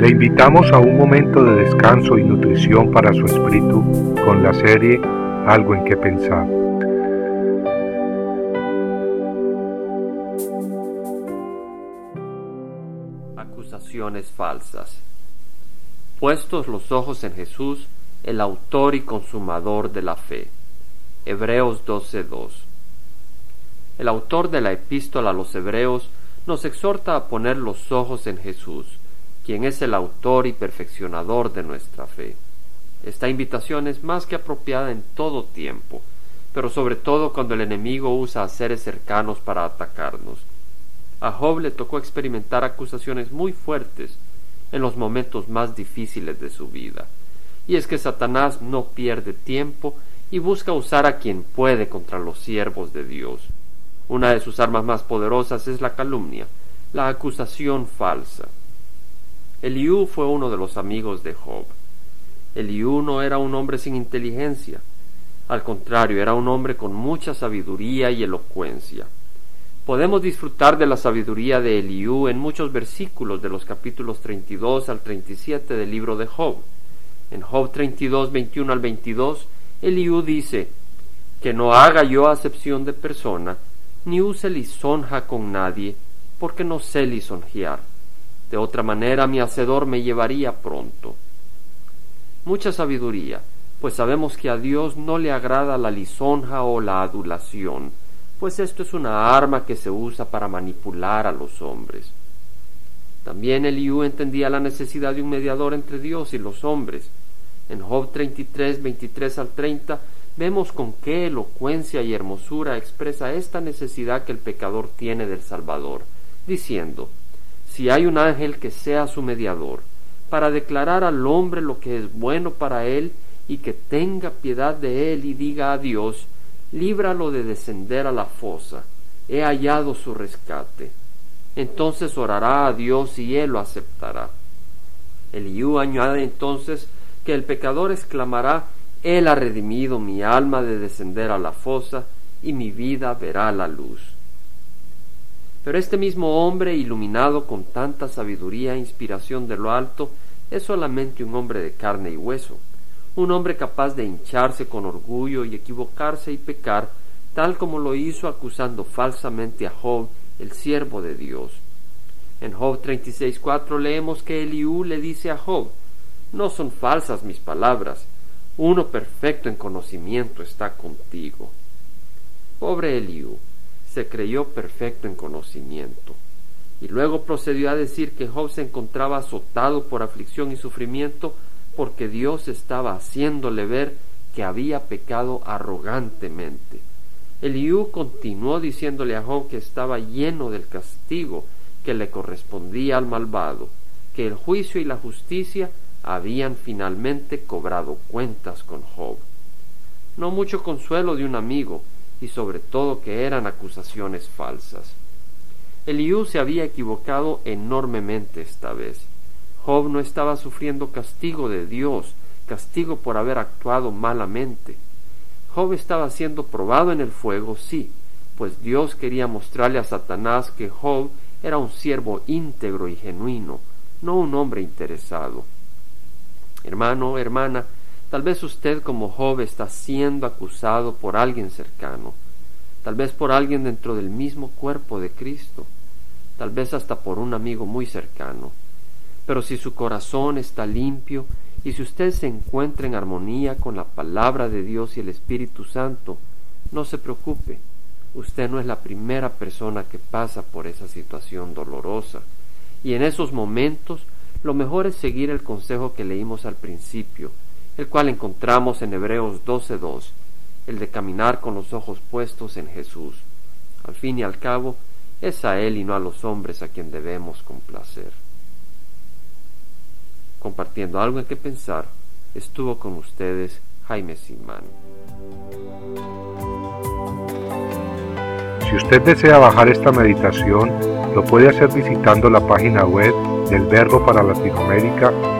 Le invitamos a un momento de descanso y nutrición para su espíritu con la serie Algo en que pensar. Acusaciones falsas. Puestos los ojos en Jesús, el autor y consumador de la fe. Hebreos 12:2. El autor de la epístola a los Hebreos nos exhorta a poner los ojos en Jesús, quien es el autor y perfeccionador de nuestra fe. Esta invitación es más que apropiada en todo tiempo, pero sobre todo cuando el enemigo usa a seres cercanos para atacarnos. A Job le tocó experimentar acusaciones muy fuertes en los momentos más difíciles de su vida. Y es que Satanás no pierde tiempo y busca usar a quien puede contra los siervos de Dios. Una de sus armas más poderosas es la calumnia, la acusación falsa. Eliú fue uno de los amigos de Job. Eliú no era un hombre sin inteligencia, al contrario, era un hombre con mucha sabiduría y elocuencia. Podemos disfrutar de la sabiduría de Eliú en muchos versículos de los capítulos 32 al 37 del libro de Job. En Job 32, 21 al 22, Eliú dice, que no haga yo acepción de persona, ni use lisonja con nadie, porque no sé lisonjear. De otra manera mi hacedor me llevaría pronto. Mucha sabiduría, pues sabemos que a Dios no le agrada la lisonja o la adulación, pues esto es una arma que se usa para manipular a los hombres. También Eliú entendía la necesidad de un mediador entre Dios y los hombres. En Job 33, 23 al 30 vemos con qué elocuencia y hermosura expresa esta necesidad que el pecador tiene del Salvador, diciendo, si hay un ángel que sea su mediador, para declarar al hombre lo que es bueno para él y que tenga piedad de él y diga a Dios, líbralo de descender a la fosa, he hallado su rescate. Entonces orará a Dios y él lo aceptará. Eliú añade entonces que el pecador exclamará, él ha redimido mi alma de descender a la fosa, y mi vida verá la luz. Pero este mismo hombre, iluminado con tanta sabiduría e inspiración de lo alto, es solamente un hombre de carne y hueso, un hombre capaz de hincharse con orgullo y equivocarse y pecar, tal como lo hizo acusando falsamente a Job, el siervo de Dios. En Job 36.4 leemos que Eliú le dice a Job, no son falsas mis palabras, uno perfecto en conocimiento está contigo. Pobre Eliú, se creyó perfecto en conocimiento. Y luego procedió a decir que Job se encontraba azotado por aflicción y sufrimiento porque Dios estaba haciéndole ver que había pecado arrogantemente. Eliú continuó diciéndole a Job que estaba lleno del castigo que le correspondía al malvado, que el juicio y la justicia habían finalmente cobrado cuentas con Job. No mucho consuelo de un amigo, y sobre todo que eran acusaciones falsas. Eliú se había equivocado enormemente esta vez. Job no estaba sufriendo castigo de Dios, castigo por haber actuado malamente. Job estaba siendo probado en el fuego, sí, pues Dios quería mostrarle a Satanás que Job era un siervo íntegro y genuino, no un hombre interesado. Hermano, hermana, tal vez usted como Job está siendo acusado por alguien cercano, tal vez por alguien dentro del mismo cuerpo de Cristo, tal vez hasta por un amigo muy cercano. Pero si su corazón está limpio y si usted se encuentra en armonía con la palabra de Dios y el Espíritu Santo, no se preocupe, usted no es la primera persona que pasa por esa situación dolorosa. Y en esos momentos lo mejor es seguir el consejo que leímos al principio, el cual encontramos en Hebreos 12.2, el de caminar con los ojos puestos en Jesús. Al fin y al cabo, es a Él y no a los hombres a quien debemos complacer. Compartiendo algo en que pensar, estuvo con ustedes Jaime Simán. Si usted desea bajar esta meditación, lo puede hacer visitando la página web del Verbo para Latinoamérica